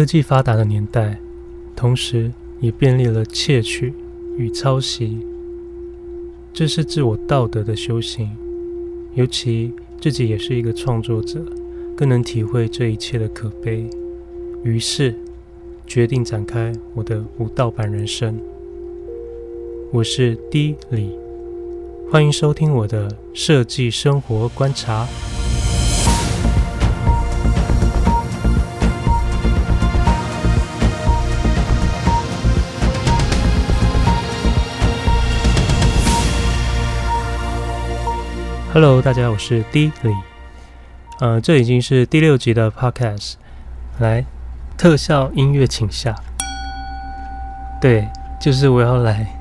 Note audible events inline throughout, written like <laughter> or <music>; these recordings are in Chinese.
科技发达的年代，同时也便利了窃取与抄袭。这是自我道德的修行，尤其自己也是一个创作者，更能体会这一切的可悲。于是，决定展开我的无盗版人生。我是 D 李，欢迎收听我的设计生活观察。Hello，大家好，我是 D 李。呃，这已经是第六集的 Podcast。来，特效音乐请下。对，就是我要来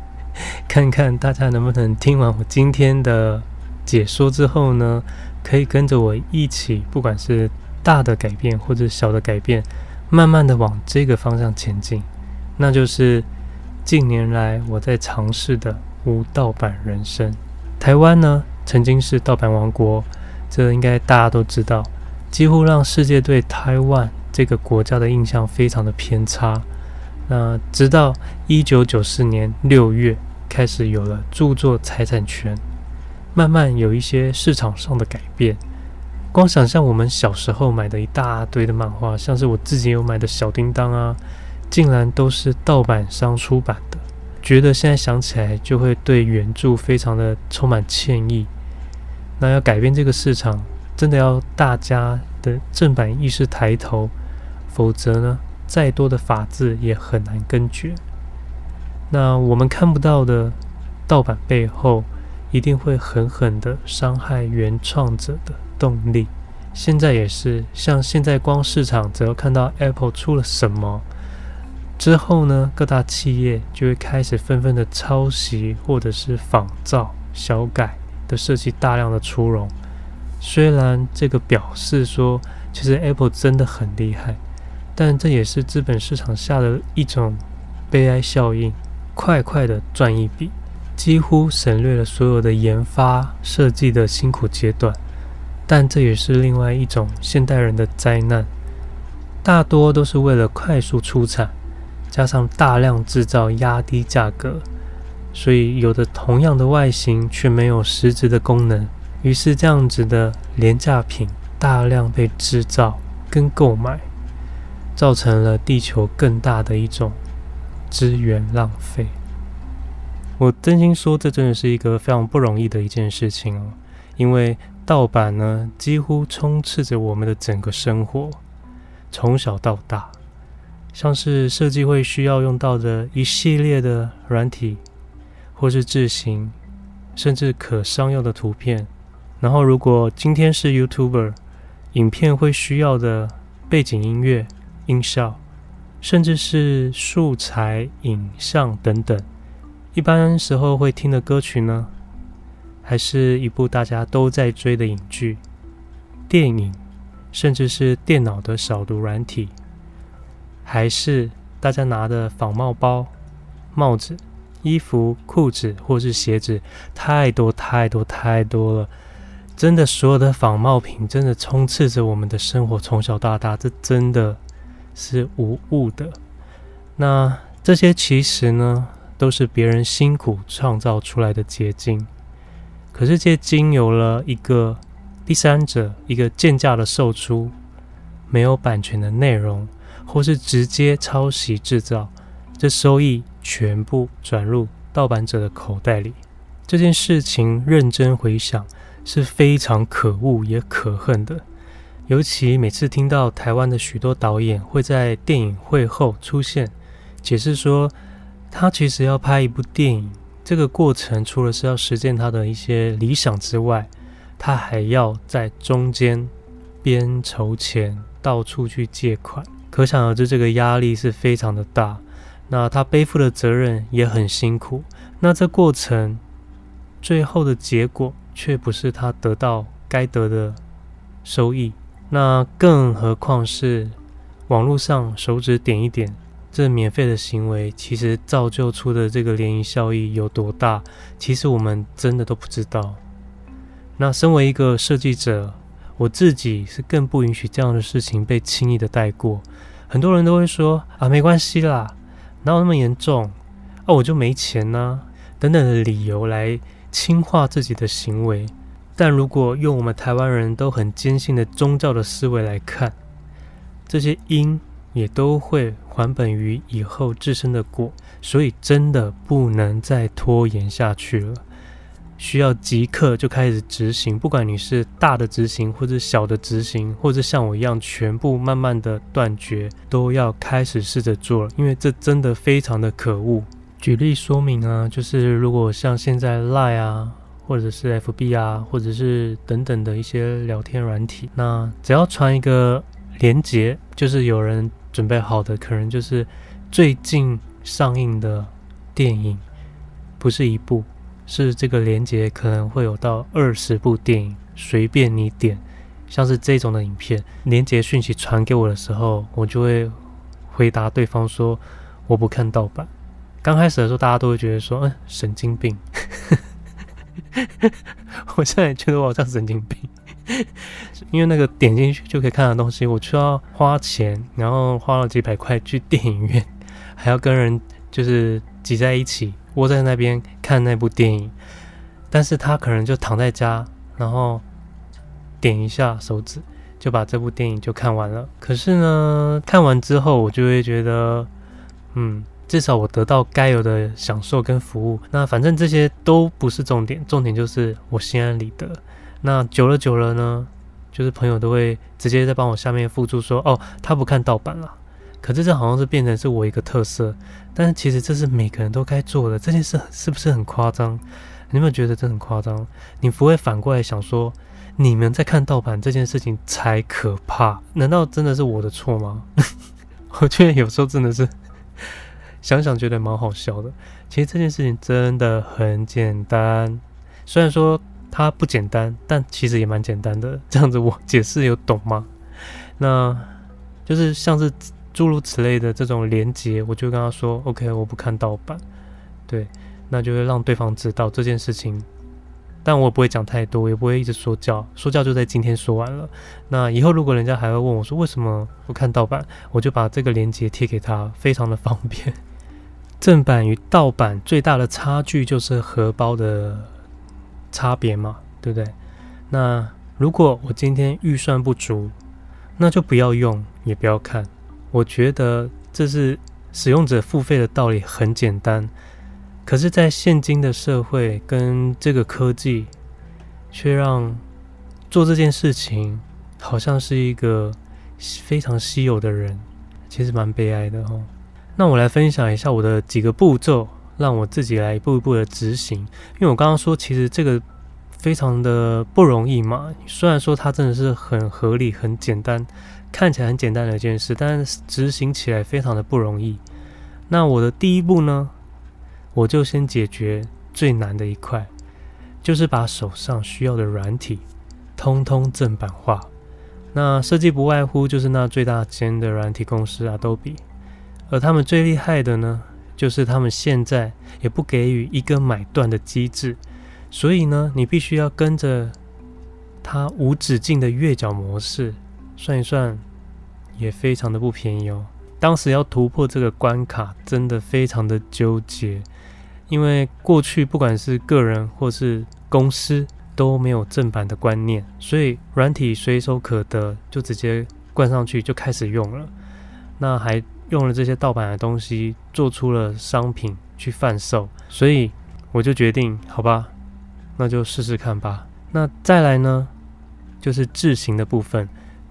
<laughs> 看看大家能不能听完我今天的解说之后呢，可以跟着我一起，不管是大的改变或者小的改变，慢慢的往这个方向前进。那就是近年来我在尝试的无盗版人生。台湾呢，曾经是盗版王国，这应该大家都知道，几乎让世界对台湾这个国家的印象非常的偏差。那直到一九九四年六月开始有了著作财产权，慢慢有一些市场上的改变。光想象我们小时候买的一大堆的漫画，像是我自己有买的小叮当啊，竟然都是盗版商出版的，觉得现在想起来就会对原著非常的充满歉意。那要改变这个市场，真的要大家的正版意识抬头，否则呢，再多的法制也很难根绝。那我们看不到的盗版背后，一定会狠狠的伤害原创者的动力。现在也是，像现在光市场只要看到 Apple 出了什么之后呢，各大企业就会开始纷纷的抄袭或者是仿造、小改。的设计大量的出笼，虽然这个表示说，其实 Apple 真的很厉害，但这也是资本市场下的一种悲哀效应，快快的赚一笔，几乎省略了所有的研发设计的辛苦阶段。但这也是另外一种现代人的灾难，大多都是为了快速出产，加上大量制造，压低价格。所以，有的同样的外形却没有实质的功能，于是这样子的廉价品大量被制造跟购买，造成了地球更大的一种资源浪费。我真心说，这真的是一个非常不容易的一件事情哦，因为盗版呢几乎充斥着我们的整个生活，从小到大，像是设计会需要用到的一系列的软体。或是字型，甚至可商用的图片。然后，如果今天是 YouTuber，影片会需要的背景音乐、音效，甚至是素材、影像等等。一般时候会听的歌曲呢，还是一部大家都在追的影剧、电影，甚至是电脑的扫读软体，还是大家拿的仿冒包、帽子。衣服、裤子或是鞋子，太多太多太多了，真的，所有的仿冒品真的充斥着我们的生活，从小到大，这真的是无误的。那这些其实呢，都是别人辛苦创造出来的结晶，可是这经由了一个第三者，一个贱价的售出，没有版权的内容，或是直接抄袭制造，这收益。全部转入盗版者的口袋里，这件事情认真回想是非常可恶也可恨的。尤其每次听到台湾的许多导演会在电影会后出现，解释说他其实要拍一部电影，这个过程除了是要实现他的一些理想之外，他还要在中间边筹钱，到处去借款，可想而知这个压力是非常的大。那他背负的责任也很辛苦，那这过程最后的结果却不是他得到该得的收益，那更何况是网络上手指点一点，这免费的行为其实造就出的这个涟漪效益有多大，其实我们真的都不知道。那身为一个设计者，我自己是更不允许这样的事情被轻易的带过。很多人都会说啊，没关系啦，哪有那么严重？啊，我就没钱呢，等等的理由来轻化自己的行为。但如果用我们台湾人都很坚信的宗教的思维来看，这些因也都会还本于以后自身的果，所以真的不能再拖延下去了。需要即刻就开始执行，不管你是大的执行，或者小的执行，或者像我一样全部慢慢的断绝，都要开始试着做了，因为这真的非常的可恶。举例说明啊，就是如果像现在 Line 啊，或者是 FB 啊，或者是等等的一些聊天软体，那只要传一个连接，就是有人准备好的，可能就是最近上映的电影，不是一部。是这个连接可能会有到二十部电影，随便你点，像是这种的影片，连接讯息传给我的时候，我就会回答对方说我不看盗版。刚开始的时候，大家都会觉得说，嗯，神经病。<laughs> 我现在觉得我好像神经病，<laughs> 因为那个点进去就可以看的东西，我需要花钱，然后花了几百块去电影院，还要跟人就是挤在一起。窝在那边看那部电影，但是他可能就躺在家，然后点一下手指就把这部电影就看完了。可是呢，看完之后我就会觉得，嗯，至少我得到该有的享受跟服务。那反正这些都不是重点，重点就是我心安理得。那久了久了呢，就是朋友都会直接在帮我下面附注说，哦，他不看盗版了。可是这好像是变成是我一个特色，但是其实这是每个人都该做的。这件事是不是很夸张？你有没有觉得这很夸张？你不会反过来想说，你们在看盗版这件事情才可怕？难道真的是我的错吗？<laughs> 我觉得有时候真的是想想觉得蛮好笑的。其实这件事情真的很简单，虽然说它不简单，但其实也蛮简单的。这样子我解释有懂吗？那就是像是。诸如此类的这种连接，我就跟他说：“OK，我不看盗版。”对，那就会让对方知道这件事情。但我不会讲太多，也不会一直说教，说教就在今天说完了。那以后如果人家还会问我说为什么不看盗版，我就把这个连接贴给他，非常的方便。<laughs> 正版与盗版最大的差距就是荷包的差别嘛，对不对？那如果我今天预算不足，那就不要用，也不要看。我觉得这是使用者付费的道理很简单，可是，在现今的社会跟这个科技，却让做这件事情好像是一个非常稀有的人，其实蛮悲哀的哦。那我来分享一下我的几个步骤，让我自己来一步一步的执行。因为我刚刚说，其实这个非常的不容易嘛，虽然说它真的是很合理、很简单。看起来很简单的一件事，但是执行起来非常的不容易。那我的第一步呢，我就先解决最难的一块，就是把手上需要的软体通通正版化。那设计不外乎就是那最大间的软体公司 Adobe，而他们最厉害的呢，就是他们现在也不给予一个买断的机制，所以呢，你必须要跟着它无止境的月缴模式。算一算，也非常的不便宜哦。当时要突破这个关卡，真的非常的纠结，因为过去不管是个人或是公司都没有正版的观念，所以软体随手可得，就直接灌上去就开始用了。那还用了这些盗版的东西，做出了商品去贩售，所以我就决定，好吧，那就试试看吧。那再来呢，就是字型的部分。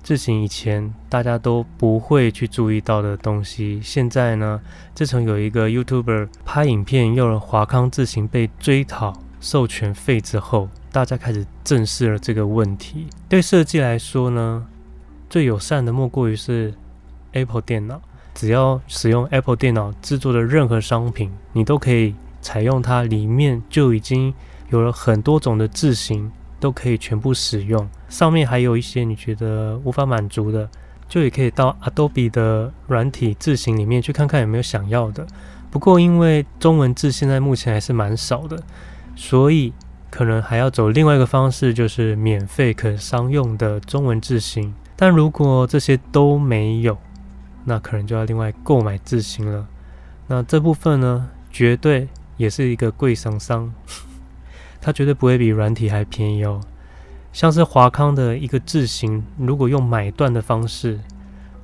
字型以前大家都不会去注意到的东西，现在呢，自从有一个 YouTuber 拍影片用了华康字型被追讨授权费之后，大家开始正视了这个问题。对设计来说呢，最友善的莫过于是 Apple 电脑，只要使用 Apple 电脑制作的任何商品，你都可以采用它，里面就已经有了很多种的字型。都可以全部使用，上面还有一些你觉得无法满足的，就也可以到 Adobe 的软体字型里面去看看有没有想要的。不过因为中文字现在目前还是蛮少的，所以可能还要走另外一个方式，就是免费可商用的中文字型。但如果这些都没有，那可能就要另外购买字型了。那这部分呢，绝对也是一个贵商商，它绝对不会比软体还便宜哦。像是华康的一个字型，如果用买断的方式，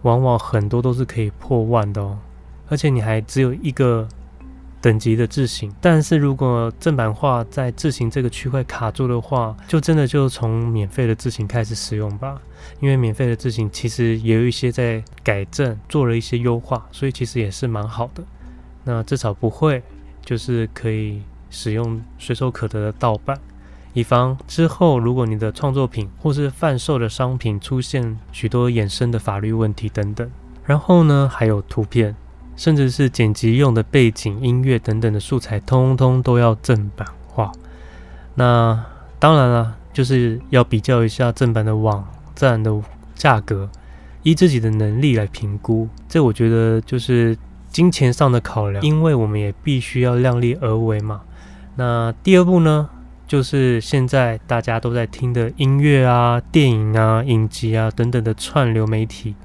往往很多都是可以破万的哦，而且你还只有一个。等级的字型，但是如果正版化在字型这个区块卡住的话，就真的就从免费的字型开始使用吧。因为免费的字型其实也有一些在改正，做了一些优化，所以其实也是蛮好的。那至少不会就是可以使用随手可得的盗版，以防之后如果你的创作品或是贩售的商品出现许多衍生的法律问题等等。然后呢，还有图片。甚至是剪辑用的背景音乐等等的素材，通通都要正版化。那当然了，就是要比较一下正版的网站的价格，依自己的能力来评估。这我觉得就是金钱上的考量，因为我们也必须要量力而为嘛。那第二步呢，就是现在大家都在听的音乐啊、电影啊、影集啊等等的串流媒体。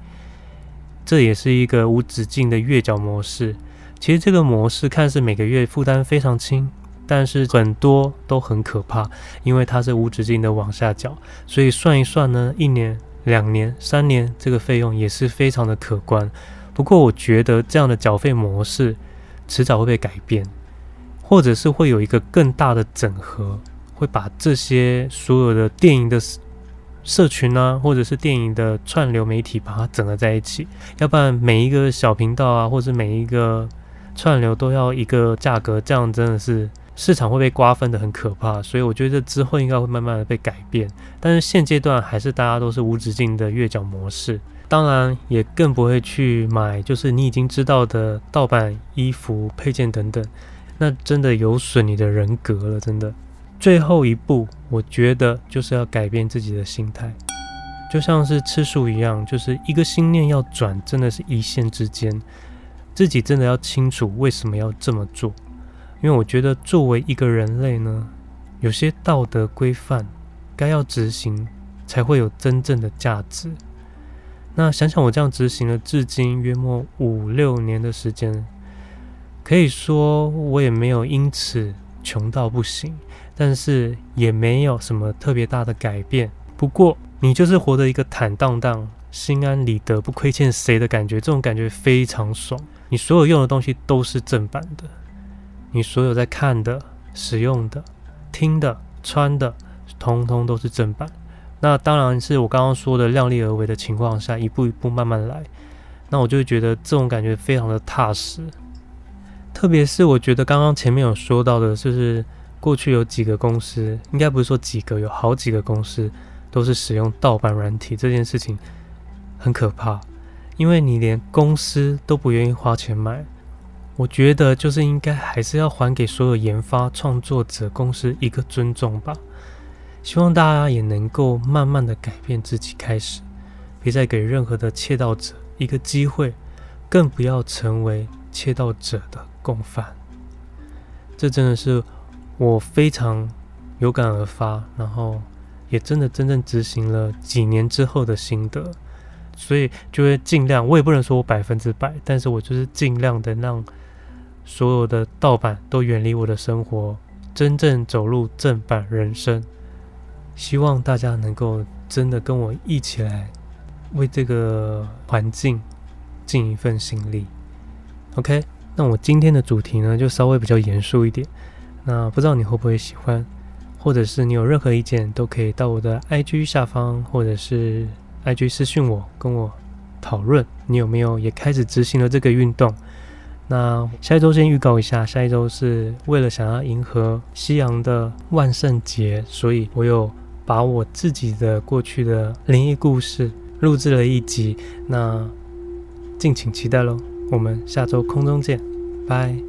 这也是一个无止境的月缴模式。其实这个模式看似每个月负担非常轻，但是很多都很可怕，因为它是无止境的往下缴。所以算一算呢，一年、两年、三年，这个费用也是非常的可观。不过我觉得这样的缴费模式迟早会被改变，或者是会有一个更大的整合，会把这些所有的电影的。社群啊，或者是电影的串流媒体，把它整合在一起，要不然每一个小频道啊，或者每一个串流都要一个价格，这样真的是市场会被瓜分的很可怕。所以我觉得之后应该会慢慢的被改变，但是现阶段还是大家都是无止境的月缴模式，当然也更不会去买，就是你已经知道的盗版衣服、配件等等，那真的有损你的人格了，真的。最后一步，我觉得就是要改变自己的心态，就像是吃素一样，就是一个心念要转，真的是一线之间，自己真的要清楚为什么要这么做。因为我觉得作为一个人类呢，有些道德规范该要执行，才会有真正的价值。那想想我这样执行了至今约莫五六年的时间，可以说我也没有因此穷到不行。但是也没有什么特别大的改变。不过你就是活得一个坦荡荡、心安理得、不亏欠谁的感觉，这种感觉非常爽。你所有用的东西都是正版的，你所有在看的、使用的、听的、穿的，通通都是正版。那当然是我刚刚说的量力而为的情况下，一步一步慢慢来。那我就会觉得这种感觉非常的踏实。特别是我觉得刚刚前面有说到的，就是。过去有几个公司，应该不是说几个，有好几个公司都是使用盗版软体，这件事情很可怕，因为你连公司都不愿意花钱买，我觉得就是应该还是要还给所有研发创作者公司一个尊重吧。希望大家也能够慢慢的改变自己，开始别再给任何的窃盗者一个机会，更不要成为窃盗者的共犯。这真的是。我非常有感而发，然后也真的真正执行了几年之后的心得，所以就会尽量，我也不能说我百分之百，但是我就是尽量的让所有的盗版都远离我的生活，真正走入正版人生。希望大家能够真的跟我一起来为这个环境尽一份心力。OK，那我今天的主题呢，就稍微比较严肃一点。那不知道你会不会喜欢，或者是你有任何意见，都可以到我的 IG 下方，或者是 IG 私讯我，跟我讨论。你有没有也开始执行了这个运动？那下一周先预告一下，下一周是为了想要迎合西洋的万圣节，所以我有把我自己的过去的灵异故事录制了一集，那敬请期待喽。我们下周空中见，拜。